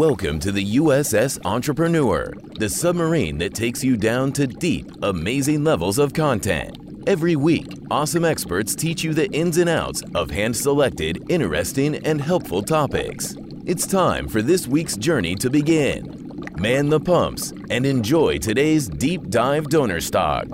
Welcome to the USS Entrepreneur, the submarine that takes you down to deep, amazing levels of content. Every week, awesome experts teach you the ins and outs of hand selected, interesting, and helpful topics. It's time for this week's journey to begin. Man the pumps and enjoy today's deep dive donor stock.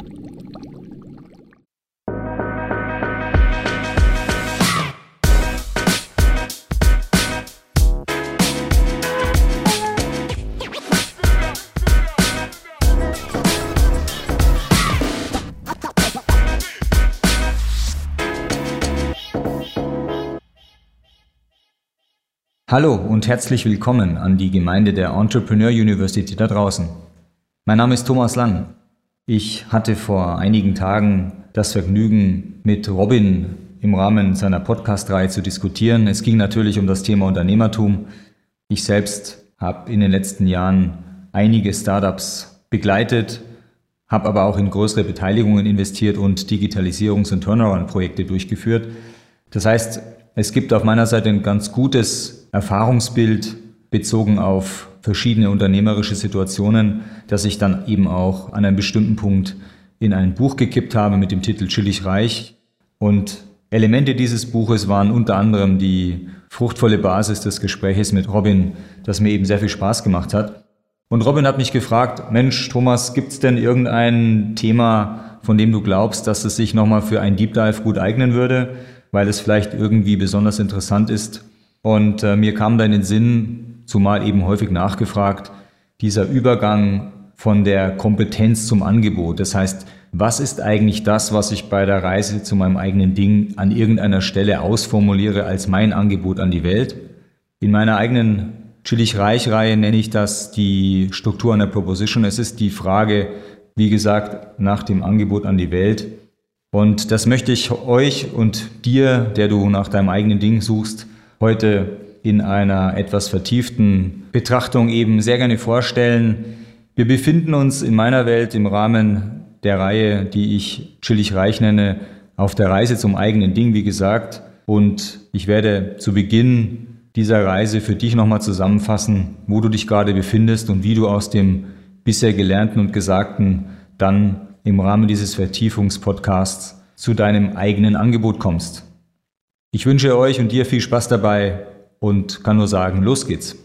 Hallo und herzlich willkommen an die Gemeinde der Entrepreneur University da draußen. Mein Name ist Thomas Lang. Ich hatte vor einigen Tagen das Vergnügen, mit Robin im Rahmen seiner Podcast-Reihe zu diskutieren. Es ging natürlich um das Thema Unternehmertum. Ich selbst habe in den letzten Jahren einige Startups begleitet, habe aber auch in größere Beteiligungen investiert und Digitalisierungs- und Turnaround-Projekte durchgeführt. Das heißt, es gibt auf meiner Seite ein ganz gutes Erfahrungsbild bezogen auf verschiedene unternehmerische Situationen, das ich dann eben auch an einem bestimmten Punkt in ein Buch gekippt habe mit dem Titel Chillig Reich. Und Elemente dieses Buches waren unter anderem die fruchtvolle Basis des Gespräches mit Robin, das mir eben sehr viel Spaß gemacht hat. Und Robin hat mich gefragt, Mensch, Thomas, gibt es denn irgendein Thema, von dem du glaubst, dass es sich nochmal für ein Deep Dive gut eignen würde? weil es vielleicht irgendwie besonders interessant ist. Und äh, mir kam da in den Sinn, zumal eben häufig nachgefragt, dieser Übergang von der Kompetenz zum Angebot. Das heißt, was ist eigentlich das, was ich bei der Reise zu meinem eigenen Ding an irgendeiner Stelle ausformuliere als mein Angebot an die Welt? In meiner eigenen Chillig-Reich-Reihe nenne ich das die Struktur einer Proposition. Es ist die Frage, wie gesagt, nach dem Angebot an die Welt. Und das möchte ich euch und dir, der du nach deinem eigenen Ding suchst, heute in einer etwas vertieften Betrachtung eben sehr gerne vorstellen. Wir befinden uns in meiner Welt im Rahmen der Reihe, die ich Chillig Reich nenne, auf der Reise zum eigenen Ding, wie gesagt. Und ich werde zu Beginn dieser Reise für dich nochmal zusammenfassen, wo du dich gerade befindest und wie du aus dem bisher Gelernten und Gesagten dann im Rahmen dieses Vertiefungspodcasts zu deinem eigenen Angebot kommst. Ich wünsche euch und dir viel Spaß dabei und kann nur sagen, los geht's.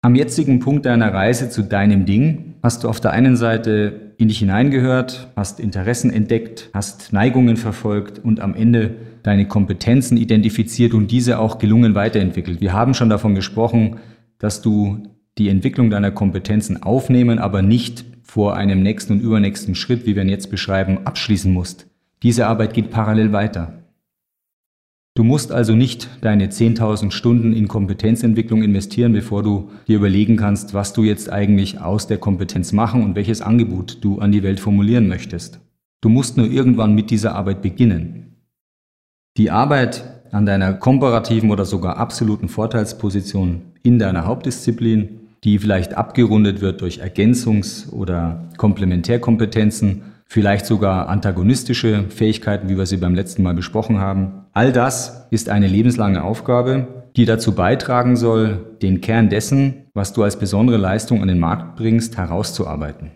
Am jetzigen Punkt deiner Reise zu deinem Ding hast du auf der einen Seite in dich hineingehört, hast Interessen entdeckt, hast Neigungen verfolgt und am Ende deine Kompetenzen identifiziert und diese auch gelungen weiterentwickelt. Wir haben schon davon gesprochen, dass du die Entwicklung deiner Kompetenzen aufnehmen, aber nicht vor einem nächsten und übernächsten Schritt, wie wir ihn jetzt beschreiben, abschließen musst. Diese Arbeit geht parallel weiter. Du musst also nicht deine 10.000 Stunden in Kompetenzentwicklung investieren, bevor du dir überlegen kannst, was du jetzt eigentlich aus der Kompetenz machen und welches Angebot du an die Welt formulieren möchtest. Du musst nur irgendwann mit dieser Arbeit beginnen. Die Arbeit an deiner komparativen oder sogar absoluten Vorteilsposition in deiner Hauptdisziplin die vielleicht abgerundet wird durch Ergänzungs- oder Komplementärkompetenzen, vielleicht sogar antagonistische Fähigkeiten, wie wir sie beim letzten Mal besprochen haben. All das ist eine lebenslange Aufgabe, die dazu beitragen soll, den Kern dessen, was du als besondere Leistung an den Markt bringst, herauszuarbeiten.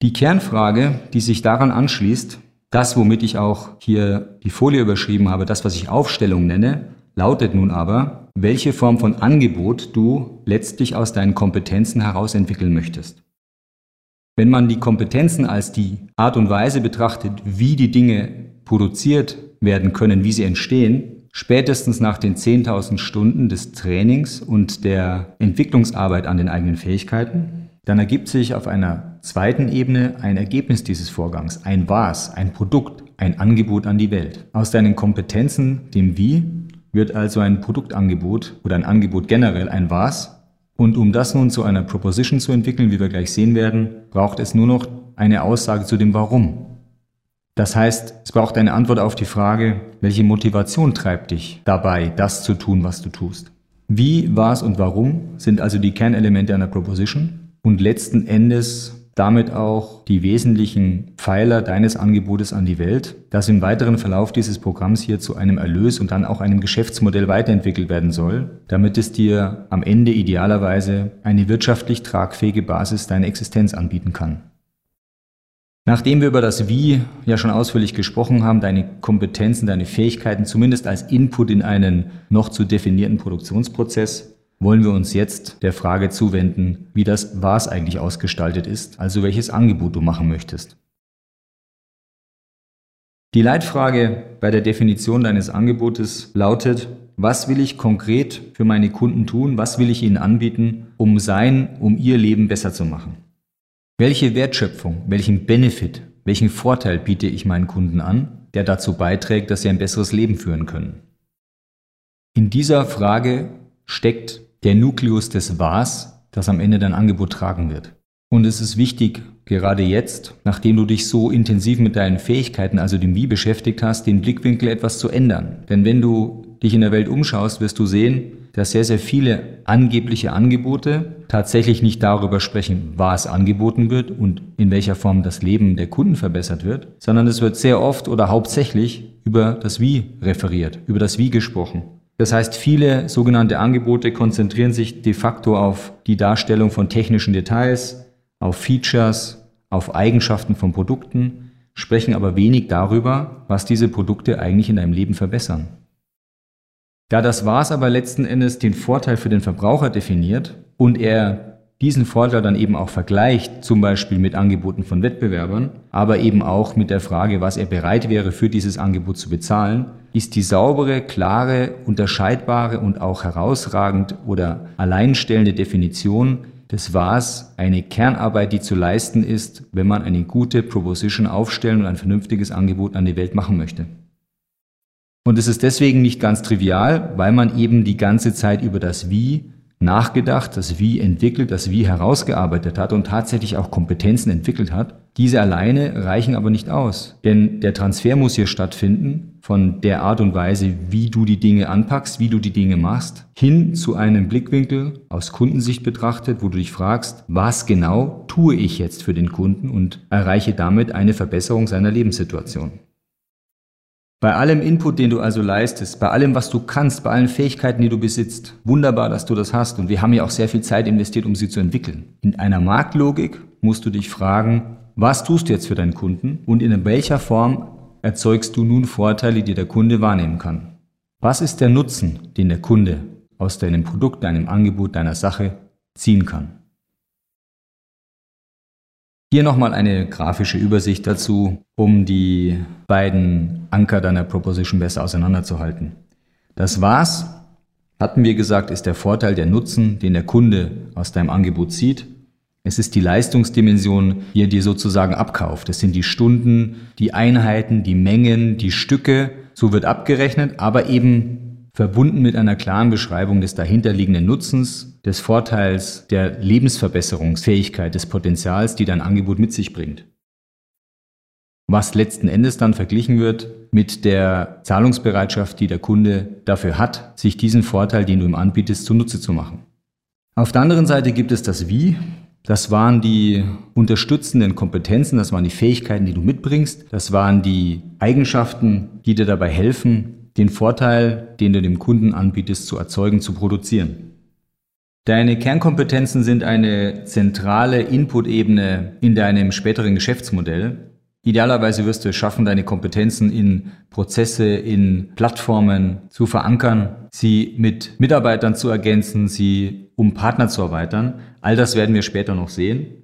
Die Kernfrage, die sich daran anschließt, das, womit ich auch hier die Folie überschrieben habe, das, was ich Aufstellung nenne, lautet nun aber, welche Form von Angebot du letztlich aus deinen Kompetenzen heraus entwickeln möchtest. Wenn man die Kompetenzen als die Art und Weise betrachtet, wie die Dinge produziert werden können, wie sie entstehen, spätestens nach den 10.000 Stunden des Trainings und der Entwicklungsarbeit an den eigenen Fähigkeiten, dann ergibt sich auf einer zweiten Ebene ein Ergebnis dieses Vorgangs, ein Was, ein Produkt, ein Angebot an die Welt. Aus deinen Kompetenzen, dem Wie, wird also ein Produktangebot oder ein Angebot generell ein Was. Und um das nun zu einer Proposition zu entwickeln, wie wir gleich sehen werden, braucht es nur noch eine Aussage zu dem Warum. Das heißt, es braucht eine Antwort auf die Frage, welche Motivation treibt dich dabei, das zu tun, was du tust. Wie, was und warum sind also die Kernelemente einer Proposition. Und letzten Endes damit auch die wesentlichen Pfeiler deines Angebotes an die Welt, das im weiteren Verlauf dieses Programms hier zu einem Erlös und dann auch einem Geschäftsmodell weiterentwickelt werden soll, damit es dir am Ende idealerweise eine wirtschaftlich tragfähige Basis deiner Existenz anbieten kann. Nachdem wir über das Wie ja schon ausführlich gesprochen haben, deine Kompetenzen, deine Fähigkeiten zumindest als Input in einen noch zu definierten Produktionsprozess, wollen wir uns jetzt der Frage zuwenden, wie das Was eigentlich ausgestaltet ist, also welches Angebot du machen möchtest. Die Leitfrage bei der Definition deines Angebotes lautet, was will ich konkret für meine Kunden tun, was will ich ihnen anbieten, um sein, um ihr Leben besser zu machen. Welche Wertschöpfung, welchen Benefit, welchen Vorteil biete ich meinen Kunden an, der dazu beiträgt, dass sie ein besseres Leben führen können? In dieser Frage steckt der Nukleus des Was, das am Ende dein Angebot tragen wird. Und es ist wichtig, gerade jetzt, nachdem du dich so intensiv mit deinen Fähigkeiten, also dem Wie beschäftigt hast, den Blickwinkel etwas zu ändern. Denn wenn du dich in der Welt umschaust, wirst du sehen, dass sehr, sehr viele angebliche Angebote tatsächlich nicht darüber sprechen, was angeboten wird und in welcher Form das Leben der Kunden verbessert wird, sondern es wird sehr oft oder hauptsächlich über das Wie referiert, über das Wie gesprochen. Das heißt, viele sogenannte Angebote konzentrieren sich de facto auf die Darstellung von technischen Details, auf Features, auf Eigenschaften von Produkten, sprechen aber wenig darüber, was diese Produkte eigentlich in deinem Leben verbessern. Da das Was aber letzten Endes den Vorteil für den Verbraucher definiert und er diesen Vorteil dann eben auch vergleicht, zum Beispiel mit Angeboten von Wettbewerbern, aber eben auch mit der Frage, was er bereit wäre für dieses Angebot zu bezahlen, ist die saubere, klare, unterscheidbare und auch herausragend oder alleinstellende Definition des Was eine Kernarbeit, die zu leisten ist, wenn man eine gute Proposition aufstellen und ein vernünftiges Angebot an die Welt machen möchte. Und es ist deswegen nicht ganz trivial, weil man eben die ganze Zeit über das Wie nachgedacht, das Wie entwickelt, das Wie herausgearbeitet hat und tatsächlich auch Kompetenzen entwickelt hat. Diese alleine reichen aber nicht aus, denn der Transfer muss hier stattfinden von der Art und Weise, wie du die Dinge anpackst, wie du die Dinge machst, hin zu einem Blickwinkel aus Kundensicht betrachtet, wo du dich fragst, was genau tue ich jetzt für den Kunden und erreiche damit eine Verbesserung seiner Lebenssituation. Bei allem Input, den du also leistest, bei allem, was du kannst, bei allen Fähigkeiten, die du besitzt, wunderbar, dass du das hast und wir haben ja auch sehr viel Zeit investiert, um sie zu entwickeln. In einer Marktlogik musst du dich fragen, was tust du jetzt für deinen Kunden und in welcher Form erzeugst du nun Vorteile, die der Kunde wahrnehmen kann. Was ist der Nutzen, den der Kunde aus deinem Produkt, deinem Angebot, deiner Sache ziehen kann? Hier nochmal eine grafische Übersicht dazu, um die beiden Anker deiner Proposition besser auseinanderzuhalten. Das Was, hatten wir gesagt, ist der Vorteil, der Nutzen, den der Kunde aus deinem Angebot zieht. Es ist die Leistungsdimension, die er dir sozusagen abkauft. Es sind die Stunden, die Einheiten, die Mengen, die Stücke. So wird abgerechnet, aber eben verbunden mit einer klaren Beschreibung des dahinterliegenden Nutzens, des Vorteils, der Lebensverbesserungsfähigkeit, des Potenzials, die dein Angebot mit sich bringt. Was letzten Endes dann verglichen wird mit der Zahlungsbereitschaft, die der Kunde dafür hat, sich diesen Vorteil, den du ihm anbietest, zunutze zu machen. Auf der anderen Seite gibt es das Wie. Das waren die unterstützenden Kompetenzen, das waren die Fähigkeiten, die du mitbringst, das waren die Eigenschaften, die dir dabei helfen, den Vorteil, den du dem Kunden anbietest, zu erzeugen, zu produzieren. Deine Kernkompetenzen sind eine zentrale Input-Ebene in deinem späteren Geschäftsmodell. Idealerweise wirst du es schaffen, deine Kompetenzen in Prozesse, in Plattformen zu verankern, sie mit Mitarbeitern zu ergänzen, sie um Partner zu erweitern. All das werden wir später noch sehen.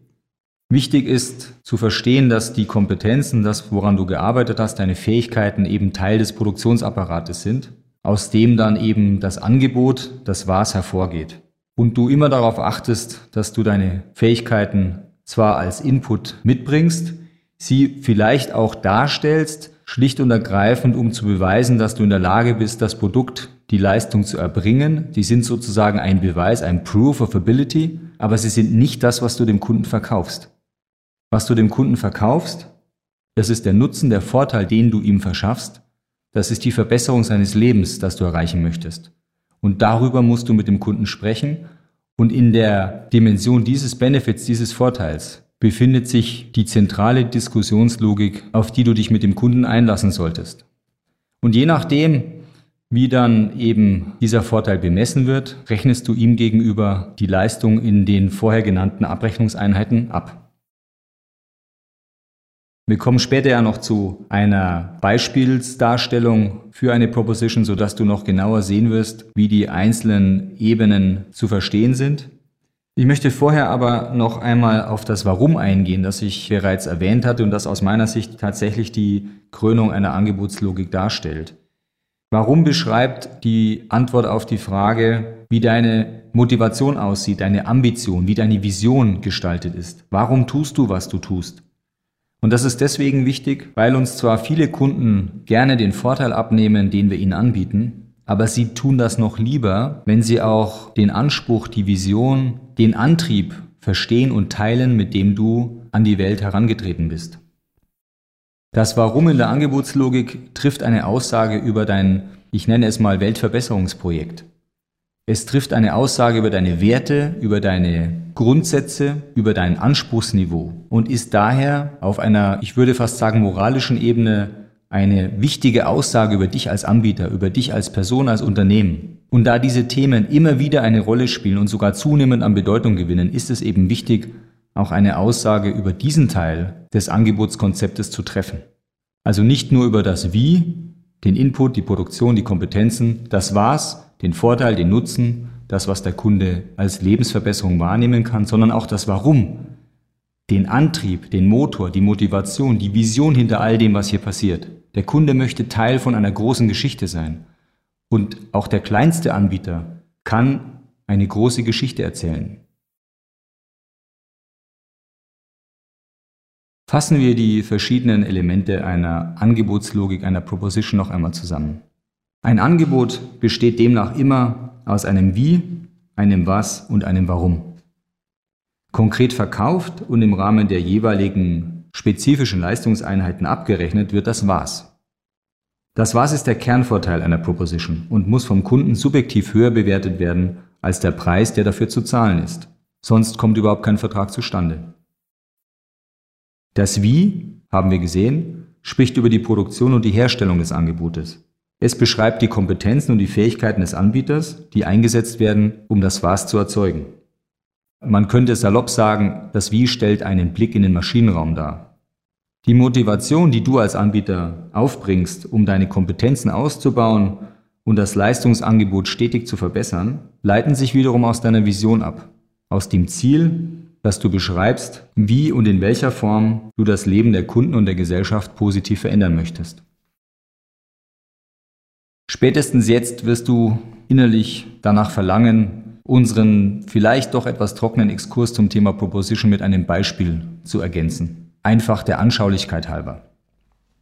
Wichtig ist zu verstehen, dass die Kompetenzen, das, woran du gearbeitet hast, deine Fähigkeiten eben Teil des Produktionsapparates sind, aus dem dann eben das Angebot, das Was hervorgeht. Und du immer darauf achtest, dass du deine Fähigkeiten zwar als Input mitbringst, sie vielleicht auch darstellst, schlicht und ergreifend, um zu beweisen, dass du in der Lage bist, das Produkt, die Leistung zu erbringen. Die sind sozusagen ein Beweis, ein Proof of Ability, aber sie sind nicht das, was du dem Kunden verkaufst. Was du dem Kunden verkaufst, das ist der Nutzen, der Vorteil, den du ihm verschaffst. Das ist die Verbesserung seines Lebens, das du erreichen möchtest. Und darüber musst du mit dem Kunden sprechen und in der Dimension dieses Benefits, dieses Vorteils, befindet sich die zentrale Diskussionslogik, auf die du dich mit dem Kunden einlassen solltest. Und je nachdem, wie dann eben dieser Vorteil bemessen wird, rechnest du ihm gegenüber die Leistung in den vorher genannten Abrechnungseinheiten ab. Wir kommen später ja noch zu einer Beispielsdarstellung für eine Proposition, sodass du noch genauer sehen wirst, wie die einzelnen Ebenen zu verstehen sind. Ich möchte vorher aber noch einmal auf das Warum eingehen, das ich bereits erwähnt hatte und das aus meiner Sicht tatsächlich die Krönung einer Angebotslogik darstellt. Warum beschreibt die Antwort auf die Frage, wie deine Motivation aussieht, deine Ambition, wie deine Vision gestaltet ist? Warum tust du, was du tust? Und das ist deswegen wichtig, weil uns zwar viele Kunden gerne den Vorteil abnehmen, den wir ihnen anbieten, aber sie tun das noch lieber, wenn sie auch den Anspruch, die Vision, den Antrieb verstehen und teilen, mit dem du an die Welt herangetreten bist. Das Warum in der Angebotslogik trifft eine Aussage über dein, ich nenne es mal Weltverbesserungsprojekt. Es trifft eine Aussage über deine Werte, über deine Grundsätze, über dein Anspruchsniveau und ist daher auf einer, ich würde fast sagen, moralischen Ebene eine wichtige Aussage über dich als Anbieter, über dich als Person, als Unternehmen. Und da diese Themen immer wieder eine Rolle spielen und sogar zunehmend an Bedeutung gewinnen, ist es eben wichtig, auch eine Aussage über diesen Teil des Angebotskonzeptes zu treffen. Also nicht nur über das Wie, den Input, die Produktion, die Kompetenzen, das war's, den Vorteil, den Nutzen, das, was der Kunde als Lebensverbesserung wahrnehmen kann, sondern auch das Warum, den Antrieb, den Motor, die Motivation, die Vision hinter all dem, was hier passiert. Der Kunde möchte Teil von einer großen Geschichte sein. Und auch der kleinste Anbieter kann eine große Geschichte erzählen. Fassen wir die verschiedenen Elemente einer Angebotslogik, einer Proposition noch einmal zusammen. Ein Angebot besteht demnach immer aus einem Wie, einem Was und einem Warum. Konkret verkauft und im Rahmen der jeweiligen spezifischen Leistungseinheiten abgerechnet wird das Was. Das Was ist der Kernvorteil einer Proposition und muss vom Kunden subjektiv höher bewertet werden als der Preis, der dafür zu zahlen ist. Sonst kommt überhaupt kein Vertrag zustande. Das Wie, haben wir gesehen, spricht über die Produktion und die Herstellung des Angebotes. Es beschreibt die Kompetenzen und die Fähigkeiten des Anbieters, die eingesetzt werden, um das Was zu erzeugen. Man könnte salopp sagen, das Wie stellt einen Blick in den Maschinenraum dar. Die Motivation, die du als Anbieter aufbringst, um deine Kompetenzen auszubauen und das Leistungsangebot stetig zu verbessern, leiten sich wiederum aus deiner Vision ab, aus dem Ziel, das du beschreibst, wie und in welcher Form du das Leben der Kunden und der Gesellschaft positiv verändern möchtest. Spätestens jetzt wirst du innerlich danach verlangen, unseren vielleicht doch etwas trockenen Exkurs zum Thema Proposition mit einem Beispiel zu ergänzen. Einfach der Anschaulichkeit halber.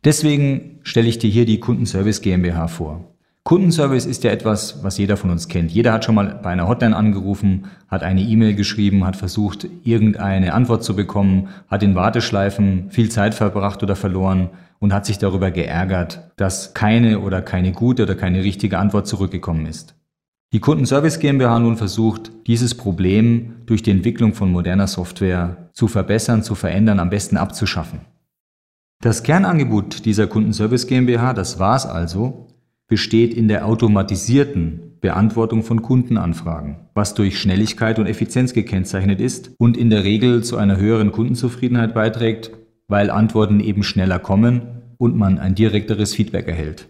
Deswegen stelle ich dir hier die Kundenservice GmbH vor. Kundenservice ist ja etwas, was jeder von uns kennt. Jeder hat schon mal bei einer Hotline angerufen, hat eine E-Mail geschrieben, hat versucht, irgendeine Antwort zu bekommen, hat in Warteschleifen viel Zeit verbracht oder verloren und hat sich darüber geärgert, dass keine oder keine gute oder keine richtige Antwort zurückgekommen ist. Die Kundenservice GmbH nun versucht, dieses Problem durch die Entwicklung von moderner Software zu verbessern, zu verändern, am besten abzuschaffen. Das Kernangebot dieser Kundenservice GmbH, das war es also, besteht in der automatisierten Beantwortung von Kundenanfragen, was durch Schnelligkeit und Effizienz gekennzeichnet ist und in der Regel zu einer höheren Kundenzufriedenheit beiträgt, weil Antworten eben schneller kommen und man ein direkteres Feedback erhält.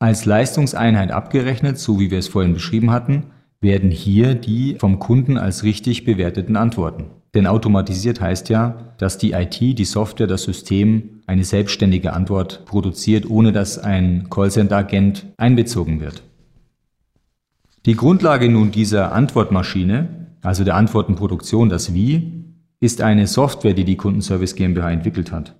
Als Leistungseinheit abgerechnet, so wie wir es vorhin beschrieben hatten, werden hier die vom Kunden als richtig bewerteten Antworten. Denn automatisiert heißt ja, dass die IT, die Software, das System eine selbstständige Antwort produziert, ohne dass ein Callcenter-Agent einbezogen wird. Die Grundlage nun dieser Antwortmaschine, also der Antwortenproduktion, das Wie, ist eine Software, die die Kundenservice GmbH entwickelt hat.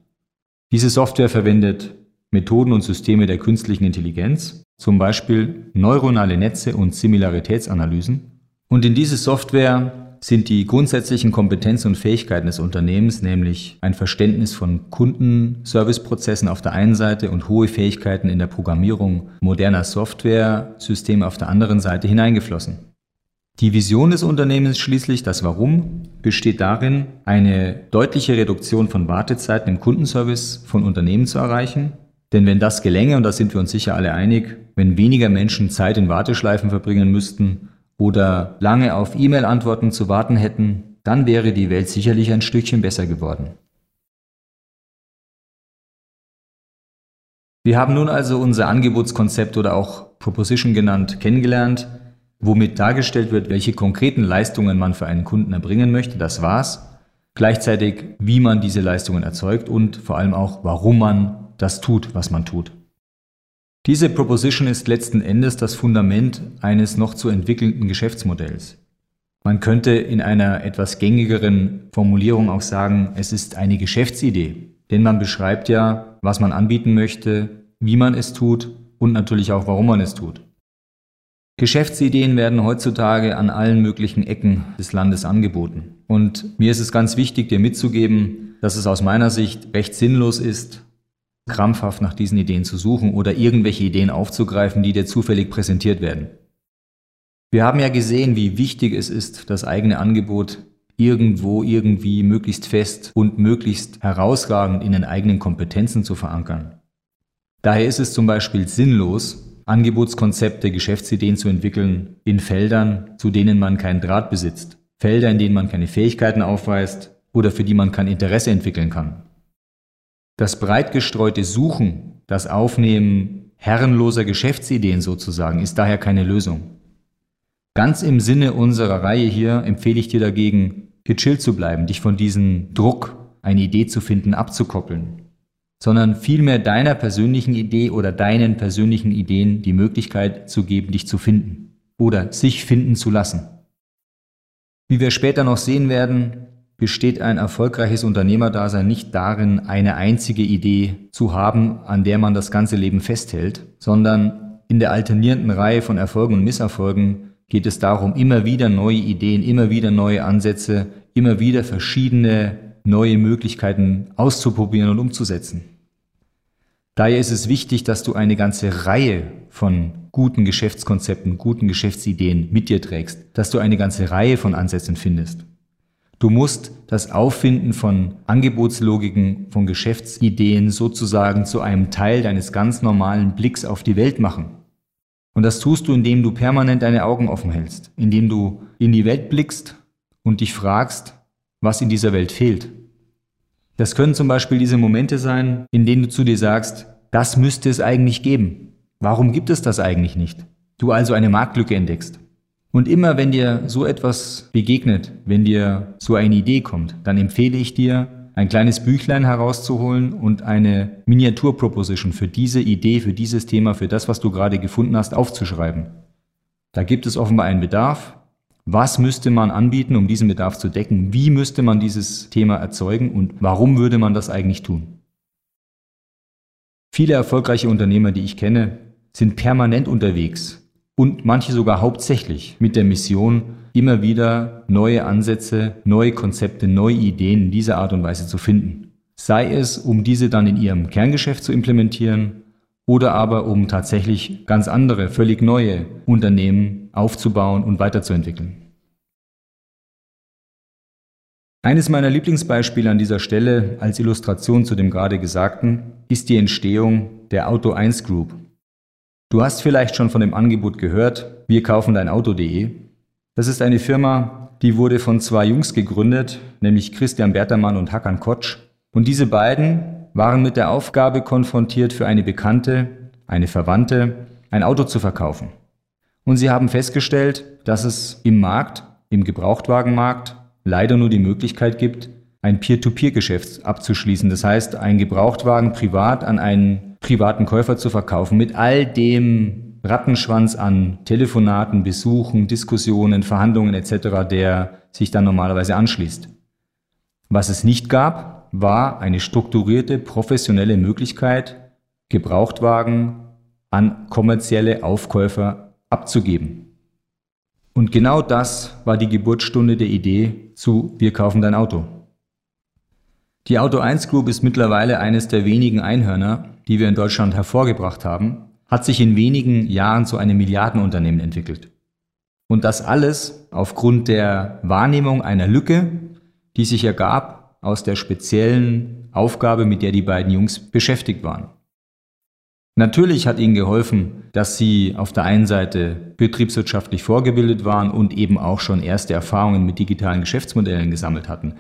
Diese Software verwendet Methoden und Systeme der künstlichen Intelligenz, zum Beispiel neuronale Netze und Similaritätsanalysen. Und in diese Software sind die grundsätzlichen Kompetenzen und Fähigkeiten des Unternehmens, nämlich ein Verständnis von Kundenserviceprozessen auf der einen Seite und hohe Fähigkeiten in der Programmierung moderner Software-Systeme auf der anderen Seite hineingeflossen. Die Vision des Unternehmens schließlich, das Warum, besteht darin, eine deutliche Reduktion von Wartezeiten im Kundenservice von Unternehmen zu erreichen. Denn wenn das gelänge, und da sind wir uns sicher alle einig, wenn weniger Menschen Zeit in Warteschleifen verbringen müssten oder lange auf E-Mail-Antworten zu warten hätten, dann wäre die Welt sicherlich ein Stückchen besser geworden. Wir haben nun also unser Angebotskonzept oder auch Proposition genannt kennengelernt, womit dargestellt wird, welche konkreten Leistungen man für einen Kunden erbringen möchte, das war's. Gleichzeitig, wie man diese Leistungen erzeugt und vor allem auch, warum man das tut, was man tut. Diese Proposition ist letzten Endes das Fundament eines noch zu entwickelnden Geschäftsmodells. Man könnte in einer etwas gängigeren Formulierung auch sagen, es ist eine Geschäftsidee, denn man beschreibt ja, was man anbieten möchte, wie man es tut und natürlich auch, warum man es tut. Geschäftsideen werden heutzutage an allen möglichen Ecken des Landes angeboten. Und mir ist es ganz wichtig, dir mitzugeben, dass es aus meiner Sicht recht sinnlos ist, krampfhaft nach diesen Ideen zu suchen oder irgendwelche Ideen aufzugreifen, die dir zufällig präsentiert werden. Wir haben ja gesehen, wie wichtig es ist, das eigene Angebot irgendwo irgendwie möglichst fest und möglichst herausragend in den eigenen Kompetenzen zu verankern. Daher ist es zum Beispiel sinnlos, Angebotskonzepte, Geschäftsideen zu entwickeln in Feldern, zu denen man keinen Draht besitzt, Felder, in denen man keine Fähigkeiten aufweist oder für die man kein Interesse entwickeln kann. Das breit gestreute Suchen, das Aufnehmen herrenloser Geschäftsideen sozusagen, ist daher keine Lösung. Ganz im Sinne unserer Reihe hier empfehle ich dir dagegen, gechillt zu bleiben, dich von diesem Druck, eine Idee zu finden, abzukoppeln, sondern vielmehr deiner persönlichen Idee oder deinen persönlichen Ideen die Möglichkeit zu geben, dich zu finden oder sich finden zu lassen. Wie wir später noch sehen werden, besteht ein erfolgreiches Unternehmerdasein nicht darin, eine einzige Idee zu haben, an der man das ganze Leben festhält, sondern in der alternierenden Reihe von Erfolgen und Misserfolgen geht es darum, immer wieder neue Ideen, immer wieder neue Ansätze, immer wieder verschiedene neue Möglichkeiten auszuprobieren und umzusetzen. Daher ist es wichtig, dass du eine ganze Reihe von guten Geschäftskonzepten, guten Geschäftsideen mit dir trägst, dass du eine ganze Reihe von Ansätzen findest. Du musst das Auffinden von Angebotslogiken, von Geschäftsideen sozusagen zu einem Teil deines ganz normalen Blicks auf die Welt machen. Und das tust du, indem du permanent deine Augen offen hältst, indem du in die Welt blickst und dich fragst, was in dieser Welt fehlt. Das können zum Beispiel diese Momente sein, in denen du zu dir sagst, das müsste es eigentlich geben. Warum gibt es das eigentlich nicht? Du also eine Marktlücke entdeckst. Und immer wenn dir so etwas begegnet, wenn dir so eine Idee kommt, dann empfehle ich dir, ein kleines Büchlein herauszuholen und eine Miniaturproposition für diese Idee, für dieses Thema, für das, was du gerade gefunden hast, aufzuschreiben. Da gibt es offenbar einen Bedarf. Was müsste man anbieten, um diesen Bedarf zu decken? Wie müsste man dieses Thema erzeugen und warum würde man das eigentlich tun? Viele erfolgreiche Unternehmer, die ich kenne, sind permanent unterwegs, und manche sogar hauptsächlich mit der Mission, immer wieder neue Ansätze, neue Konzepte, neue Ideen in dieser Art und Weise zu finden. Sei es, um diese dann in ihrem Kerngeschäft zu implementieren oder aber um tatsächlich ganz andere, völlig neue Unternehmen aufzubauen und weiterzuentwickeln. Eines meiner Lieblingsbeispiele an dieser Stelle als Illustration zu dem gerade Gesagten ist die Entstehung der Auto 1 Group Du hast vielleicht schon von dem Angebot gehört, wir kaufen dein Auto.de. Das ist eine Firma, die wurde von zwei Jungs gegründet, nämlich Christian Bertermann und Hakan Kotsch. Und diese beiden waren mit der Aufgabe konfrontiert, für eine Bekannte, eine Verwandte, ein Auto zu verkaufen. Und sie haben festgestellt, dass es im Markt, im Gebrauchtwagenmarkt, leider nur die Möglichkeit gibt, ein Peer-to-Peer-Geschäft abzuschließen. Das heißt, einen Gebrauchtwagen privat an einen privaten Käufer zu verkaufen mit all dem Rattenschwanz an Telefonaten, Besuchen, Diskussionen, Verhandlungen etc., der sich dann normalerweise anschließt. Was es nicht gab, war eine strukturierte, professionelle Möglichkeit, Gebrauchtwagen an kommerzielle Aufkäufer abzugeben. Und genau das war die Geburtsstunde der Idee zu Wir kaufen dein Auto. Die Auto 1 Group ist mittlerweile eines der wenigen Einhörner, die wir in Deutschland hervorgebracht haben, hat sich in wenigen Jahren zu einem Milliardenunternehmen entwickelt. Und das alles aufgrund der Wahrnehmung einer Lücke, die sich ergab aus der speziellen Aufgabe, mit der die beiden Jungs beschäftigt waren. Natürlich hat ihnen geholfen, dass sie auf der einen Seite betriebswirtschaftlich vorgebildet waren und eben auch schon erste Erfahrungen mit digitalen Geschäftsmodellen gesammelt hatten.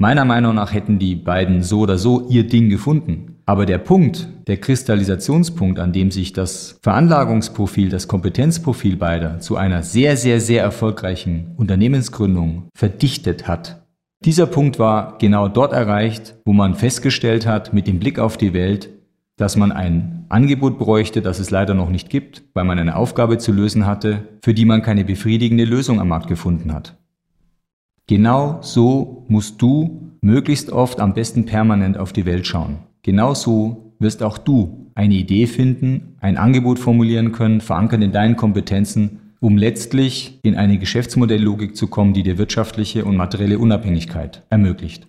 Meiner Meinung nach hätten die beiden so oder so ihr Ding gefunden. Aber der Punkt, der Kristallisationspunkt, an dem sich das Veranlagungsprofil, das Kompetenzprofil beider zu einer sehr, sehr, sehr erfolgreichen Unternehmensgründung verdichtet hat, dieser Punkt war genau dort erreicht, wo man festgestellt hat, mit dem Blick auf die Welt, dass man ein Angebot bräuchte, das es leider noch nicht gibt, weil man eine Aufgabe zu lösen hatte, für die man keine befriedigende Lösung am Markt gefunden hat. Genau so musst du möglichst oft am besten permanent auf die Welt schauen. Genau so wirst auch du eine Idee finden, ein Angebot formulieren können, verankert in deinen Kompetenzen, um letztlich in eine Geschäftsmodelllogik zu kommen, die dir wirtschaftliche und materielle Unabhängigkeit ermöglicht.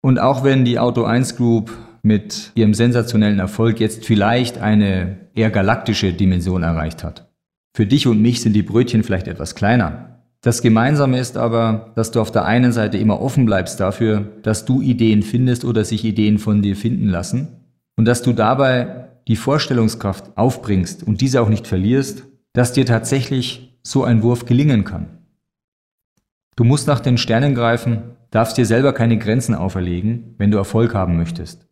Und auch wenn die Auto 1 Group mit ihrem sensationellen Erfolg jetzt vielleicht eine eher galaktische Dimension erreicht hat. Für dich und mich sind die Brötchen vielleicht etwas kleiner. Das Gemeinsame ist aber, dass du auf der einen Seite immer offen bleibst dafür, dass du Ideen findest oder sich Ideen von dir finden lassen und dass du dabei die Vorstellungskraft aufbringst und diese auch nicht verlierst, dass dir tatsächlich so ein Wurf gelingen kann. Du musst nach den Sternen greifen, darfst dir selber keine Grenzen auferlegen, wenn du Erfolg haben möchtest.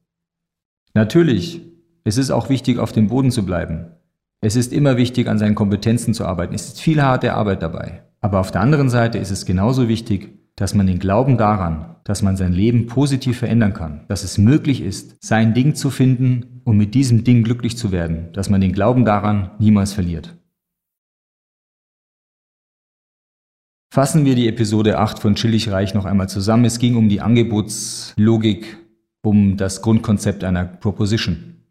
Natürlich, es ist auch wichtig, auf dem Boden zu bleiben. Es ist immer wichtig, an seinen Kompetenzen zu arbeiten. Es ist viel harte Arbeit dabei. Aber auf der anderen Seite ist es genauso wichtig, dass man den Glauben daran, dass man sein Leben positiv verändern kann, dass es möglich ist, sein Ding zu finden und mit diesem Ding glücklich zu werden, dass man den Glauben daran niemals verliert. Fassen wir die Episode 8 von Chillig noch einmal zusammen. Es ging um die Angebotslogik um das Grundkonzept einer Proposition.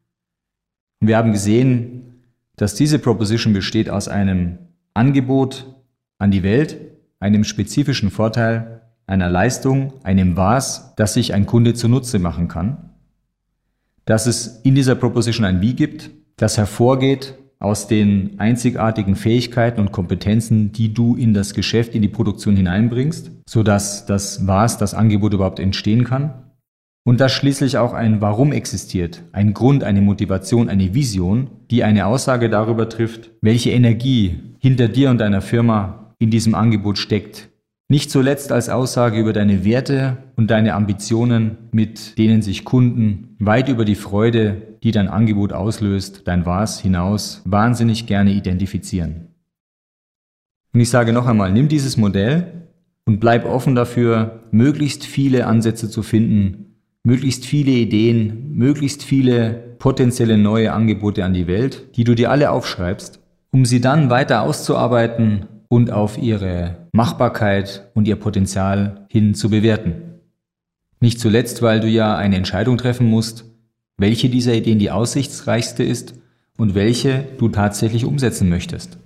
Wir haben gesehen, dass diese Proposition besteht aus einem Angebot an die Welt, einem spezifischen Vorteil, einer Leistung, einem Was, das sich ein Kunde zunutze machen kann, dass es in dieser Proposition ein Wie gibt, das hervorgeht aus den einzigartigen Fähigkeiten und Kompetenzen, die du in das Geschäft, in die Produktion hineinbringst, sodass das Was, das Angebot überhaupt entstehen kann. Und dass schließlich auch ein Warum existiert, ein Grund, eine Motivation, eine Vision, die eine Aussage darüber trifft, welche Energie hinter dir und deiner Firma in diesem Angebot steckt. Nicht zuletzt als Aussage über deine Werte und deine Ambitionen, mit denen sich Kunden weit über die Freude, die dein Angebot auslöst, dein Was hinaus, wahnsinnig gerne identifizieren. Und ich sage noch einmal, nimm dieses Modell und bleib offen dafür, möglichst viele Ansätze zu finden, möglichst viele Ideen, möglichst viele potenzielle neue Angebote an die Welt, die du dir alle aufschreibst, um sie dann weiter auszuarbeiten und auf ihre Machbarkeit und ihr Potenzial hin zu bewerten. Nicht zuletzt, weil du ja eine Entscheidung treffen musst, welche dieser Ideen die aussichtsreichste ist und welche du tatsächlich umsetzen möchtest.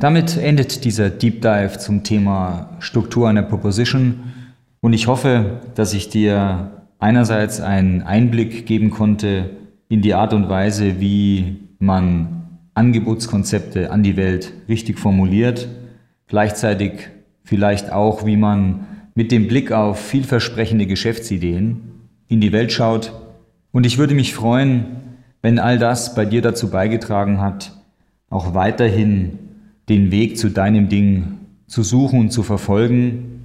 Damit endet dieser Deep Dive zum Thema Struktur einer Proposition und ich hoffe, dass ich dir einerseits einen Einblick geben konnte in die Art und Weise, wie man Angebotskonzepte an die Welt richtig formuliert, gleichzeitig vielleicht auch, wie man mit dem Blick auf vielversprechende Geschäftsideen in die Welt schaut. Und ich würde mich freuen, wenn all das bei dir dazu beigetragen hat, auch weiterhin den Weg zu deinem Ding zu suchen und zu verfolgen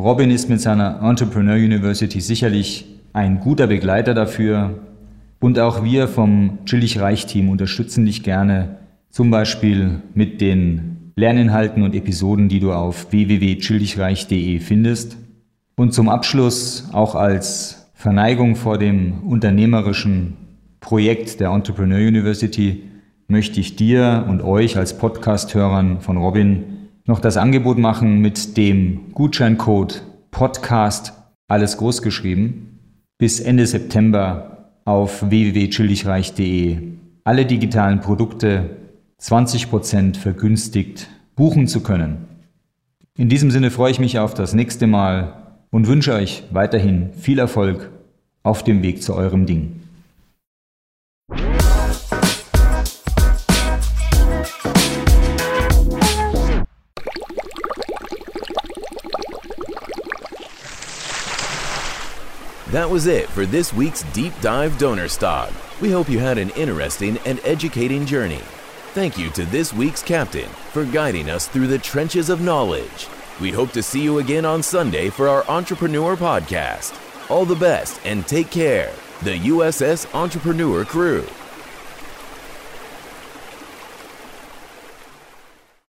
Robin ist mit seiner Entrepreneur University sicherlich ein guter Begleiter dafür. Und auch wir vom Chillig Reich Team unterstützen dich gerne, zum Beispiel mit den Lerninhalten und Episoden, die du auf www.chilligreich.de findest. Und zum Abschluss auch als Verneigung vor dem unternehmerischen Projekt der Entrepreneur University möchte ich dir und euch als Podcast-Hörern von Robin noch das Angebot machen mit dem Gutscheincode Podcast, alles groß geschrieben, bis Ende September auf www.chilligreich.de alle digitalen Produkte 20% vergünstigt buchen zu können. In diesem Sinne freue ich mich auf das nächste Mal und wünsche euch weiterhin viel Erfolg auf dem Weg zu eurem Ding. That was it for this week's Deep Dive Donnerstag. We hope you had an interesting and educating journey. Thank you to this week's captain for guiding us through the trenches of knowledge. We hope to see you again on Sunday for our Entrepreneur Podcast. All the best and take care. The USS Entrepreneur Crew.